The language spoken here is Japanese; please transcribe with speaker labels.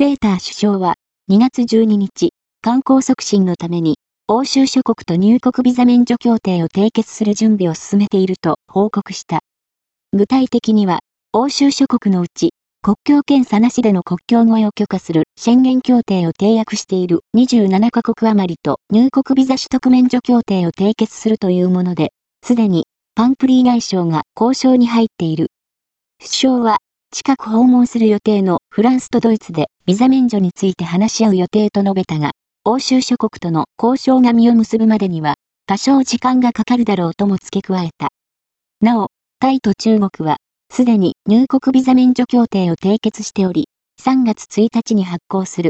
Speaker 1: セーター首相は2月12日、観光促進のために欧州諸国と入国ビザ免除協定を締結する準備を進めていると報告した。具体的には、欧州諸国のうち、国境検査なしでの国境越えを許可する宣言協定を締約している27カ国余りと入国ビザ取得免除協定を締結するというもので、すでにパンプリー外相が交渉に入っている。首相は近く訪問する予定のフランスとドイツでビザ免除について話し合う予定と述べたが、欧州諸国との交渉が実を結ぶまでには、多少時間がかかるだろうとも付け加えた。なお、タイと中国は、すでに入国ビザ免除協定を締結しており、3月1日に発行する